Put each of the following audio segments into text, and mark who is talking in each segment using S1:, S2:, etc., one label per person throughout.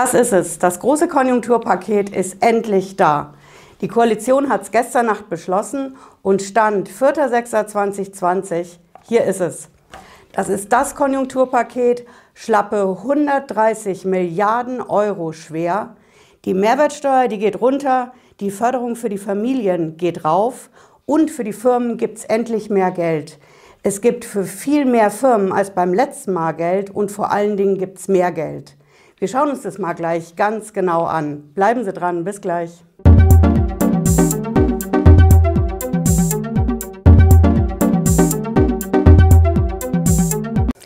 S1: Das ist es. Das große Konjunkturpaket ist endlich da. Die Koalition hat es gestern Nacht beschlossen und stand 4.6.2020. Hier ist es. Das ist das Konjunkturpaket, schlappe 130 Milliarden Euro schwer. Die Mehrwertsteuer, die geht runter, die Förderung für die Familien geht rauf und für die Firmen gibt es endlich mehr Geld. Es gibt für viel mehr Firmen als beim letzten Mal Geld und vor allen Dingen gibt es mehr Geld. Wir schauen uns das mal gleich ganz genau an. Bleiben Sie dran, bis gleich.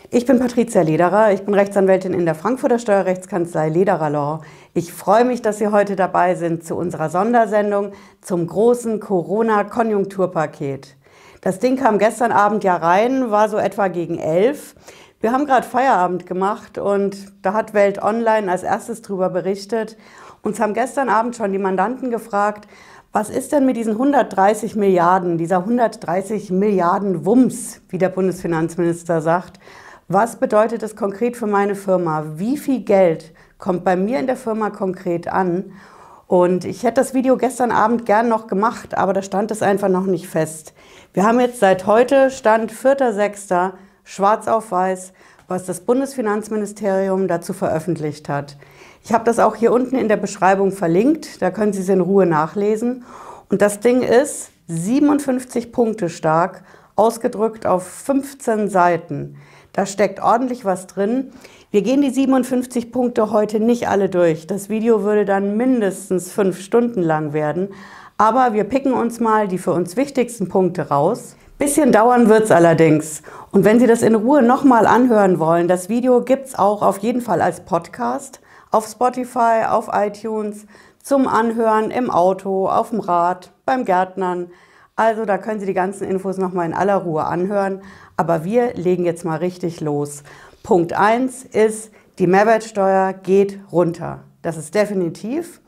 S1: Ich bin Patricia Lederer, ich bin Rechtsanwältin in der Frankfurter Steuerrechtskanzlei Lederer Law. Ich freue mich, dass Sie heute dabei sind zu unserer Sondersendung zum großen Corona-Konjunkturpaket. Das Ding kam gestern Abend ja rein, war so etwa gegen elf. Wir haben gerade Feierabend gemacht und da hat Welt Online als erstes drüber berichtet. Uns haben gestern Abend schon die Mandanten gefragt, was ist denn mit diesen 130 Milliarden, dieser 130 Milliarden Wumms, wie der Bundesfinanzminister sagt? Was bedeutet das konkret für meine Firma? Wie viel Geld kommt bei mir in der Firma konkret an? Und ich hätte das Video gestern Abend gern noch gemacht, aber da stand es einfach noch nicht fest. Wir haben jetzt seit heute, Stand 4.6., schwarz auf weiß, was das Bundesfinanzministerium dazu veröffentlicht hat. Ich habe das auch hier unten in der Beschreibung verlinkt, da können Sie es in Ruhe nachlesen. Und das Ding ist 57 Punkte stark, ausgedrückt auf 15 Seiten. Da steckt ordentlich was drin. Wir gehen die 57 Punkte heute nicht alle durch. Das Video würde dann mindestens fünf Stunden lang werden. Aber wir picken uns mal die für uns wichtigsten Punkte raus. Bisschen dauern wird es allerdings. Und wenn Sie das in Ruhe nochmal anhören wollen, das Video gibt es auch auf jeden Fall als Podcast auf Spotify, auf iTunes, zum Anhören im Auto, auf dem Rad, beim Gärtnern. Also da können Sie die ganzen Infos nochmal in aller Ruhe anhören. Aber wir legen jetzt mal richtig los. Punkt 1 ist, die Mehrwertsteuer geht runter. Das ist definitiv.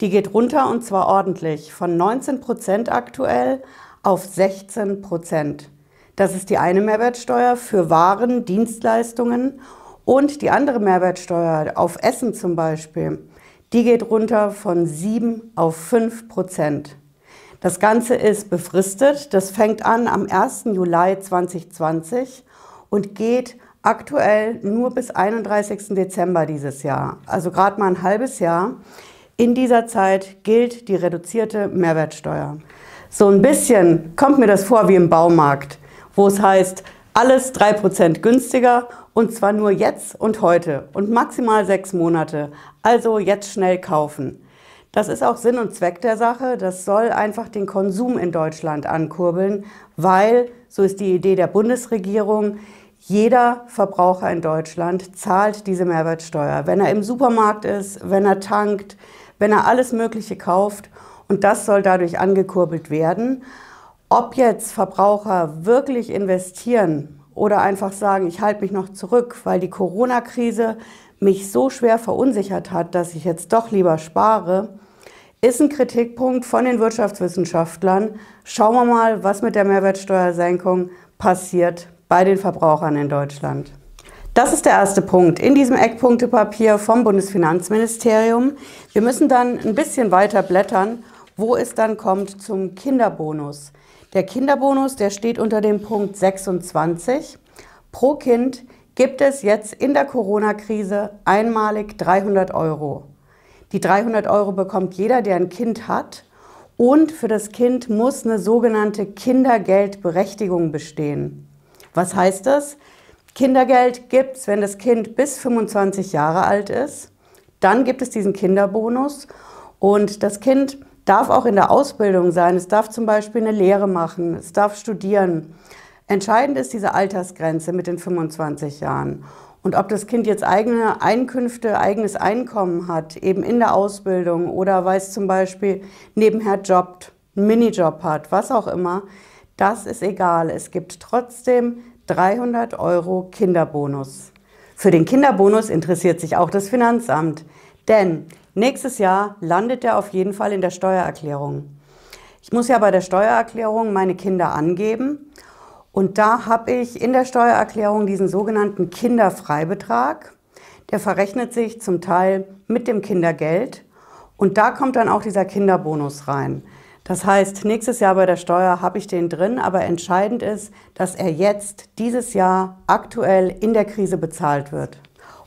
S1: Die geht runter und zwar ordentlich von 19 Prozent aktuell auf 16 Prozent. Das ist die eine Mehrwertsteuer für Waren, Dienstleistungen und die andere Mehrwertsteuer auf Essen zum Beispiel, die geht runter von 7 auf 5 Prozent. Das Ganze ist befristet. Das fängt an am 1. Juli 2020 und geht aktuell nur bis 31. Dezember dieses Jahr. Also gerade mal ein halbes Jahr. In dieser Zeit gilt die reduzierte Mehrwertsteuer. So ein bisschen kommt mir das vor wie im Baumarkt, wo es heißt, alles 3% günstiger und zwar nur jetzt und heute und maximal sechs Monate. Also jetzt schnell kaufen. Das ist auch Sinn und Zweck der Sache. Das soll einfach den Konsum in Deutschland ankurbeln, weil, so ist die Idee der Bundesregierung, jeder Verbraucher in Deutschland zahlt diese Mehrwertsteuer, wenn er im Supermarkt ist, wenn er tankt, wenn er alles Mögliche kauft. Und das soll dadurch angekurbelt werden. Ob jetzt Verbraucher wirklich investieren oder einfach sagen, ich halte mich noch zurück, weil die Corona-Krise mich so schwer verunsichert hat, dass ich jetzt doch lieber spare, ist ein Kritikpunkt von den Wirtschaftswissenschaftlern. Schauen wir mal, was mit der Mehrwertsteuersenkung passiert bei den Verbrauchern in Deutschland. Das ist der erste Punkt in diesem Eckpunktepapier vom Bundesfinanzministerium. Wir müssen dann ein bisschen weiter blättern, wo es dann kommt zum Kinderbonus. Der Kinderbonus, der steht unter dem Punkt 26. Pro Kind gibt es jetzt in der Corona-Krise einmalig 300 Euro. Die 300 Euro bekommt jeder, der ein Kind hat. Und für das Kind muss eine sogenannte Kindergeldberechtigung bestehen. Was heißt das? Kindergeld gibt es, wenn das Kind bis 25 Jahre alt ist. Dann gibt es diesen Kinderbonus. Und das Kind darf auch in der Ausbildung sein. Es darf zum Beispiel eine Lehre machen. Es darf studieren. Entscheidend ist diese Altersgrenze mit den 25 Jahren. Und ob das Kind jetzt eigene Einkünfte, eigenes Einkommen hat, eben in der Ausbildung oder weil es zum Beispiel nebenher jobbt, einen Minijob hat, was auch immer, das ist egal. Es gibt trotzdem 300 Euro Kinderbonus. Für den Kinderbonus interessiert sich auch das Finanzamt, denn nächstes Jahr landet er auf jeden Fall in der Steuererklärung. Ich muss ja bei der Steuererklärung meine Kinder angeben und da habe ich in der Steuererklärung diesen sogenannten Kinderfreibetrag. der verrechnet sich zum Teil mit dem Kindergeld und da kommt dann auch dieser Kinderbonus rein. Das heißt, nächstes Jahr bei der Steuer habe ich den drin, aber entscheidend ist, dass er jetzt dieses Jahr aktuell in der Krise bezahlt wird.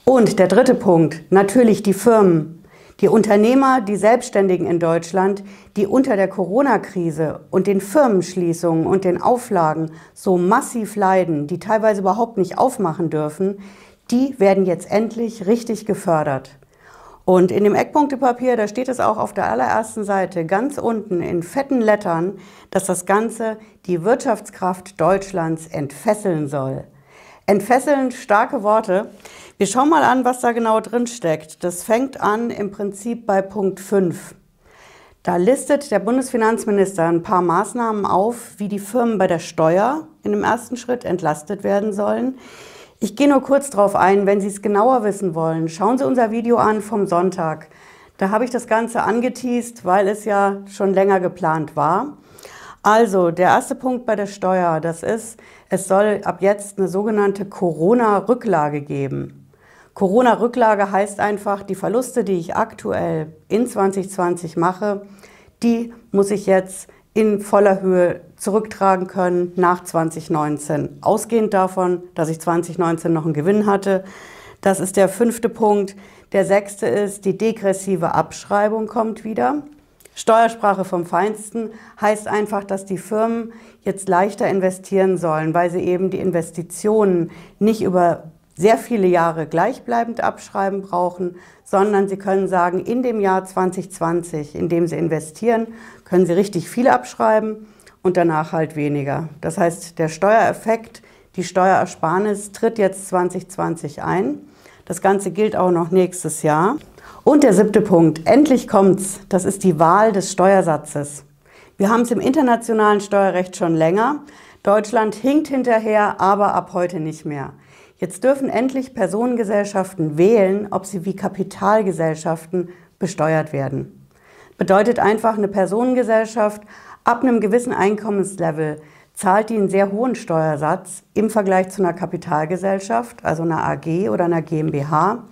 S1: Und der dritte Punkt, natürlich die Firmen, die Unternehmer, die Selbstständigen in Deutschland, die unter der Corona-Krise und den Firmenschließungen und den Auflagen so massiv leiden, die teilweise überhaupt nicht aufmachen dürfen, die werden jetzt endlich richtig gefördert. Und in dem Eckpunktepapier, da steht es auch auf der allerersten Seite ganz unten in fetten Lettern, dass das Ganze die Wirtschaftskraft Deutschlands entfesseln soll. Entfesseln, starke Worte. Wir schauen mal an, was da genau drin steckt. Das fängt an im Prinzip bei Punkt 5. Da listet der Bundesfinanzminister ein paar Maßnahmen auf, wie die Firmen bei der Steuer in dem ersten Schritt entlastet werden sollen. Ich gehe nur kurz darauf ein, wenn Sie es genauer wissen wollen. Schauen Sie unser Video an vom Sonntag. Da habe ich das Ganze angeteased, weil es ja schon länger geplant war. Also, der erste Punkt bei der Steuer, das ist, es soll ab jetzt eine sogenannte Corona-Rücklage geben. Corona-Rücklage heißt einfach, die Verluste, die ich aktuell in 2020 mache, die muss ich jetzt in voller Höhe zurücktragen können nach 2019. Ausgehend davon, dass ich 2019 noch einen Gewinn hatte. Das ist der fünfte Punkt. Der sechste ist, die degressive Abschreibung kommt wieder. Steuersprache vom Feinsten heißt einfach, dass die Firmen jetzt leichter investieren sollen, weil sie eben die Investitionen nicht über sehr viele Jahre gleichbleibend abschreiben brauchen, sondern Sie können sagen, in dem Jahr 2020, in dem Sie investieren, können Sie richtig viel abschreiben und danach halt weniger. Das heißt, der Steuereffekt, die Steuerersparnis tritt jetzt 2020 ein. Das Ganze gilt auch noch nächstes Jahr. Und der siebte Punkt, endlich kommt's, das ist die Wahl des Steuersatzes. Wir haben es im internationalen Steuerrecht schon länger. Deutschland hinkt hinterher, aber ab heute nicht mehr. Jetzt dürfen endlich Personengesellschaften wählen, ob sie wie Kapitalgesellschaften besteuert werden. Bedeutet einfach, eine Personengesellschaft ab einem gewissen Einkommenslevel zahlt die einen sehr hohen Steuersatz im Vergleich zu einer Kapitalgesellschaft, also einer AG oder einer GmbH.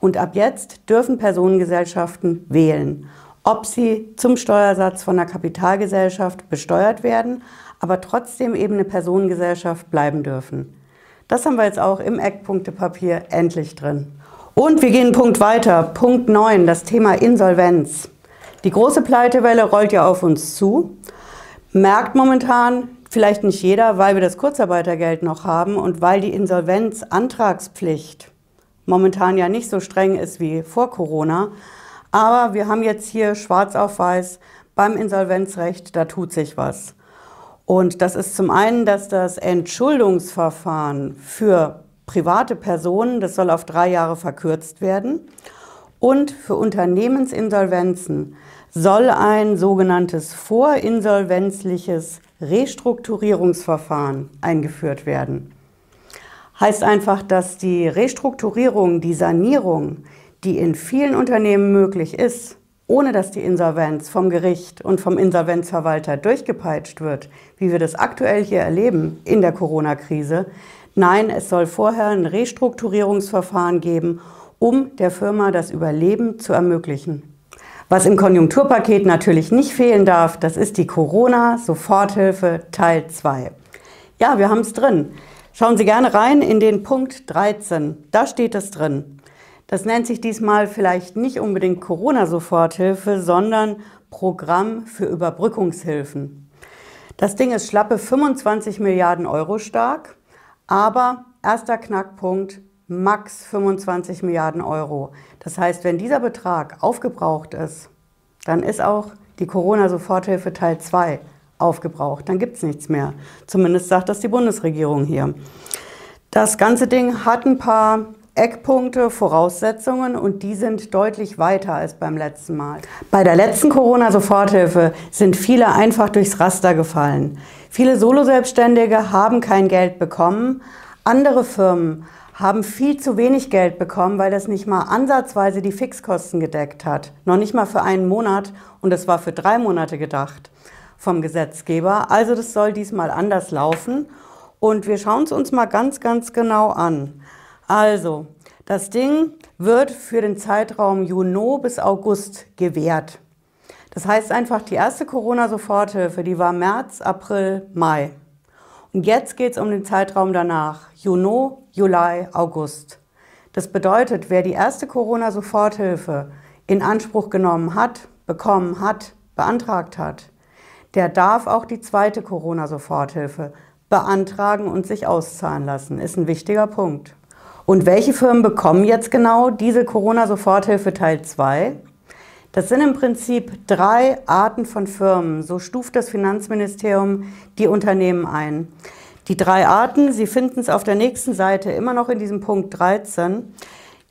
S1: Und ab jetzt dürfen Personengesellschaften wählen, ob sie zum Steuersatz von einer Kapitalgesellschaft besteuert werden, aber trotzdem eben eine Personengesellschaft bleiben dürfen. Das haben wir jetzt auch im Eckpunktepapier endlich drin. Und wir gehen einen Punkt weiter. Punkt 9, das Thema Insolvenz. Die große Pleitewelle rollt ja auf uns zu. Merkt momentan vielleicht nicht jeder, weil wir das Kurzarbeitergeld noch haben und weil die Insolvenzantragspflicht momentan ja nicht so streng ist wie vor Corona. Aber wir haben jetzt hier schwarz auf weiß beim Insolvenzrecht, da tut sich was. Und das ist zum einen, dass das Entschuldungsverfahren für private Personen, das soll auf drei Jahre verkürzt werden. Und für Unternehmensinsolvenzen soll ein sogenanntes vorinsolvenzliches Restrukturierungsverfahren eingeführt werden. Heißt einfach, dass die Restrukturierung, die Sanierung, die in vielen Unternehmen möglich ist, ohne dass die Insolvenz vom Gericht und vom Insolvenzverwalter durchgepeitscht wird, wie wir das aktuell hier erleben in der Corona-Krise. Nein, es soll vorher ein Restrukturierungsverfahren geben, um der Firma das Überleben zu ermöglichen. Was im Konjunkturpaket natürlich nicht fehlen darf, das ist die Corona-Soforthilfe Teil 2. Ja, wir haben es drin. Schauen Sie gerne rein in den Punkt 13. Da steht es drin. Das nennt sich diesmal vielleicht nicht unbedingt Corona-Soforthilfe, sondern Programm für Überbrückungshilfen. Das Ding ist schlappe 25 Milliarden Euro stark, aber erster Knackpunkt, max 25 Milliarden Euro. Das heißt, wenn dieser Betrag aufgebraucht ist, dann ist auch die Corona-Soforthilfe Teil 2 aufgebraucht. Dann gibt es nichts mehr. Zumindest sagt das die Bundesregierung hier. Das ganze Ding hat ein paar Eckpunkte, Voraussetzungen und die sind deutlich weiter als beim letzten Mal. Bei der letzten Corona-Soforthilfe sind viele einfach durchs Raster gefallen. Viele Soloselbstständige haben kein Geld bekommen. Andere Firmen haben viel zu wenig Geld bekommen, weil das nicht mal ansatzweise die Fixkosten gedeckt hat. Noch nicht mal für einen Monat und es war für drei Monate gedacht vom Gesetzgeber. Also das soll diesmal anders laufen. Und wir schauen es uns mal ganz, ganz genau an. Also, Das Ding wird für den Zeitraum Juni bis August gewährt. Das heißt einfach, die erste Corona-Soforthilfe, die war März, April, Mai. Und jetzt geht es um den Zeitraum danach, Juni, Juli, August. Das bedeutet, wer die erste Corona-Soforthilfe in Anspruch genommen hat, bekommen hat, beantragt hat, der darf auch die zweite Corona-Soforthilfe beantragen und sich auszahlen lassen. Ist ein wichtiger Punkt. Und welche Firmen bekommen jetzt genau diese Corona-Soforthilfe Teil 2? Das sind im Prinzip drei Arten von Firmen. So stuft das Finanzministerium die Unternehmen ein. Die drei Arten, Sie finden es auf der nächsten Seite immer noch in diesem Punkt 13.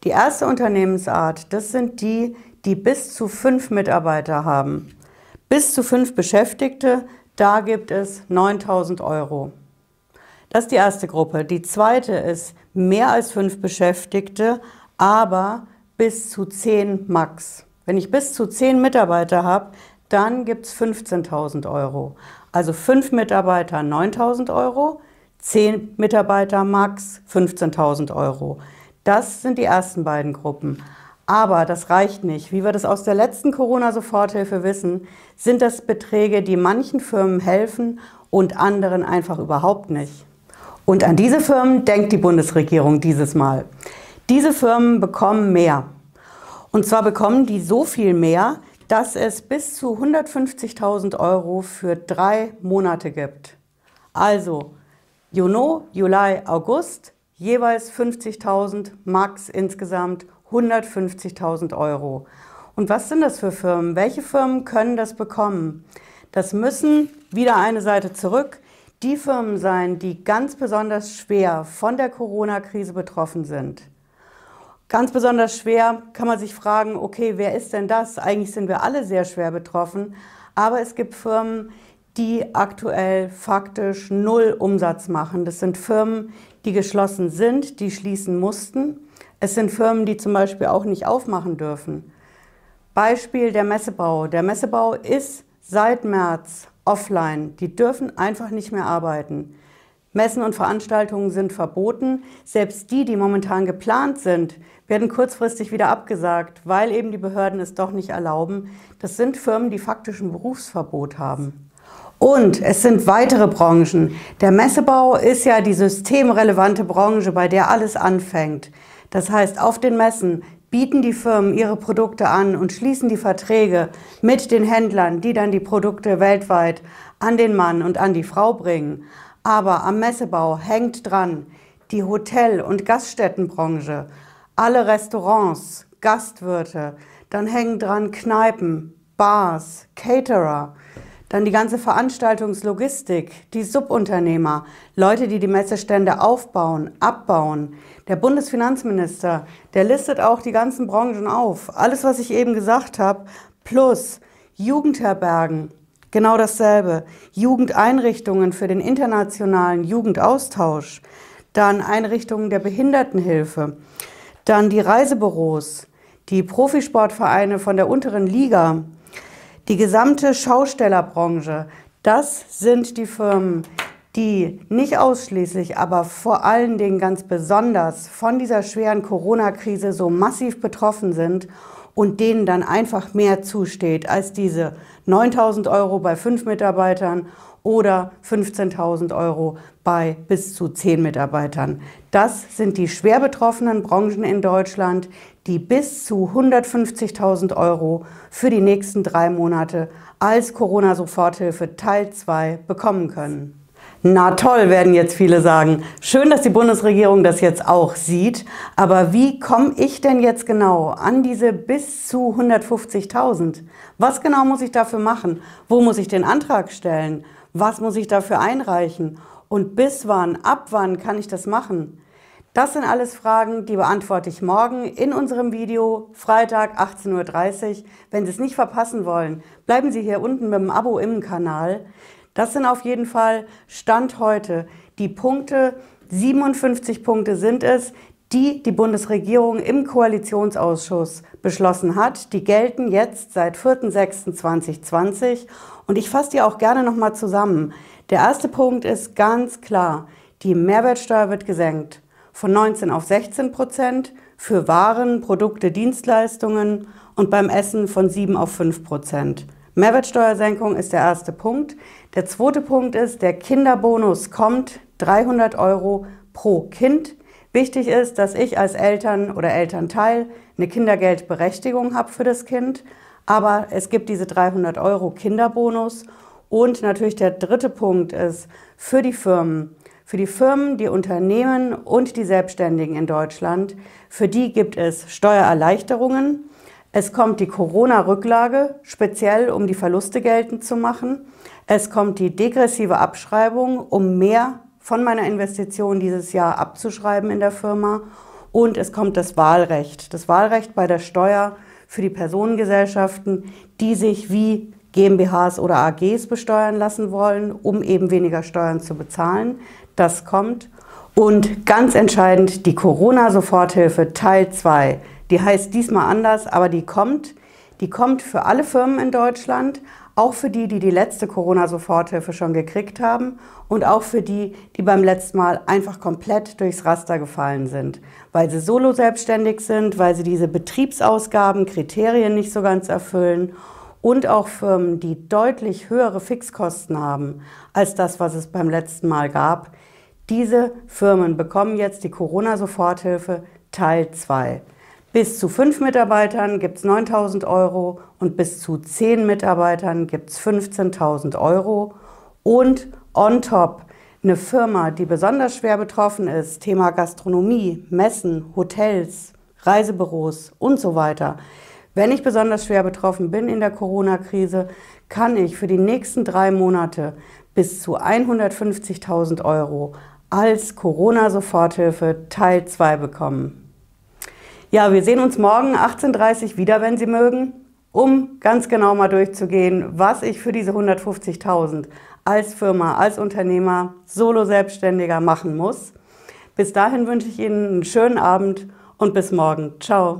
S1: Die erste Unternehmensart, das sind die, die bis zu fünf Mitarbeiter haben. Bis zu fünf Beschäftigte, da gibt es 9000 Euro. Das ist die erste Gruppe. Die zweite ist mehr als fünf Beschäftigte, aber bis zu zehn Max. Wenn ich bis zu zehn Mitarbeiter habe, dann gibt es 15.000 Euro. Also fünf Mitarbeiter 9.000 Euro, zehn Mitarbeiter max 15.000 Euro. Das sind die ersten beiden Gruppen. Aber das reicht nicht. Wie wir das aus der letzten Corona-Soforthilfe wissen, sind das Beträge, die manchen Firmen helfen und anderen einfach überhaupt nicht. Und an diese Firmen denkt die Bundesregierung dieses Mal. Diese Firmen bekommen mehr. Und zwar bekommen die so viel mehr, dass es bis zu 150.000 Euro für drei Monate gibt. Also Juni, Juli, August jeweils 50.000, max insgesamt 150.000 Euro. Und was sind das für Firmen? Welche Firmen können das bekommen? Das müssen, wieder eine Seite zurück, die Firmen sein, die ganz besonders schwer von der Corona-Krise betroffen sind. Ganz besonders schwer kann man sich fragen, okay, wer ist denn das? Eigentlich sind wir alle sehr schwer betroffen, aber es gibt Firmen, die aktuell faktisch null Umsatz machen. Das sind Firmen, die geschlossen sind, die schließen mussten. Es sind Firmen, die zum Beispiel auch nicht aufmachen dürfen. Beispiel der Messebau. Der Messebau ist seit März offline. Die dürfen einfach nicht mehr arbeiten. Messen und Veranstaltungen sind verboten. Selbst die, die momentan geplant sind, werden kurzfristig wieder abgesagt, weil eben die Behörden es doch nicht erlauben. Das sind Firmen, die faktisch ein Berufsverbot haben. Und es sind weitere Branchen. Der Messebau ist ja die systemrelevante Branche, bei der alles anfängt. Das heißt, auf den Messen bieten die Firmen ihre Produkte an und schließen die Verträge mit den Händlern, die dann die Produkte weltweit an den Mann und an die Frau bringen. Aber am Messebau hängt dran die Hotel- und Gaststättenbranche, alle Restaurants, Gastwirte, dann hängen dran Kneipen, Bars, Caterer. Dann die ganze Veranstaltungslogistik, die Subunternehmer, Leute, die die Messestände aufbauen, abbauen. Der Bundesfinanzminister, der listet auch die ganzen Branchen auf. Alles, was ich eben gesagt habe, plus Jugendherbergen, genau dasselbe. Jugendeinrichtungen für den internationalen Jugendaustausch, dann Einrichtungen der Behindertenhilfe, dann die Reisebüros, die Profisportvereine von der unteren Liga, die gesamte Schaustellerbranche, das sind die Firmen, die nicht ausschließlich, aber vor allen Dingen ganz besonders von dieser schweren Corona-Krise so massiv betroffen sind und denen dann einfach mehr zusteht als diese 9000 Euro bei fünf Mitarbeitern oder 15.000 Euro bei bis zu zehn Mitarbeitern. Das sind die schwer betroffenen Branchen in Deutschland, die bis zu 150.000 Euro für die nächsten drei Monate als Corona-Soforthilfe Teil 2 bekommen können. Na toll, werden jetzt viele sagen. Schön, dass die Bundesregierung das jetzt auch sieht. Aber wie komme ich denn jetzt genau an diese bis zu 150.000? Was genau muss ich dafür machen? Wo muss ich den Antrag stellen? Was muss ich dafür einreichen? Und bis wann, ab wann kann ich das machen? Das sind alles Fragen, die beantworte ich morgen in unserem Video, Freitag 18.30 Uhr. Wenn Sie es nicht verpassen wollen, bleiben Sie hier unten mit dem Abo im Kanal. Das sind auf jeden Fall Stand heute die Punkte. 57 Punkte sind es, die die Bundesregierung im Koalitionsausschuss beschlossen hat. Die gelten jetzt seit 4.6.2020 und ich fasse die auch gerne nochmal zusammen. Der erste Punkt ist ganz klar, die Mehrwertsteuer wird gesenkt von 19 auf 16 Prozent für Waren, Produkte, Dienstleistungen und beim Essen von 7 auf 5 Prozent. Mehrwertsteuersenkung ist der erste Punkt. Der zweite Punkt ist, der Kinderbonus kommt 300 Euro pro Kind. Wichtig ist, dass ich als Eltern oder Elternteil eine Kindergeldberechtigung habe für das Kind. Aber es gibt diese 300 Euro Kinderbonus. Und natürlich der dritte Punkt ist für die Firmen. Für die Firmen, die Unternehmen und die Selbstständigen in Deutschland, für die gibt es Steuererleichterungen. Es kommt die Corona-Rücklage, speziell um die Verluste geltend zu machen. Es kommt die degressive Abschreibung, um mehr von meiner Investition dieses Jahr abzuschreiben in der Firma. Und es kommt das Wahlrecht. Das Wahlrecht bei der Steuer für die Personengesellschaften, die sich wie GmbHs oder AGs besteuern lassen wollen, um eben weniger Steuern zu bezahlen. Das kommt. Und ganz entscheidend die Corona-Soforthilfe Teil 2. Die heißt diesmal anders, aber die kommt. Die kommt für alle Firmen in Deutschland, auch für die, die die letzte Corona-Soforthilfe schon gekriegt haben und auch für die, die beim letzten Mal einfach komplett durchs Raster gefallen sind, weil sie solo selbstständig sind, weil sie diese Betriebsausgaben, Kriterien nicht so ganz erfüllen und auch Firmen, die deutlich höhere Fixkosten haben als das, was es beim letzten Mal gab. Diese Firmen bekommen jetzt die Corona-Soforthilfe Teil 2. Bis zu fünf Mitarbeitern gibt es 9.000 Euro und bis zu zehn Mitarbeitern gibt es 15.000 Euro. Und on top eine Firma, die besonders schwer betroffen ist, Thema Gastronomie, Messen, Hotels, Reisebüros und so weiter. Wenn ich besonders schwer betroffen bin in der Corona-Krise, kann ich für die nächsten drei Monate bis zu 150.000 Euro als Corona-Soforthilfe Teil 2 bekommen. Ja, wir sehen uns morgen 18.30 Uhr wieder, wenn Sie mögen, um ganz genau mal durchzugehen, was ich für diese 150.000 als Firma, als Unternehmer, Solo-Selbstständiger machen muss. Bis dahin wünsche ich Ihnen einen schönen Abend und bis morgen. Ciao.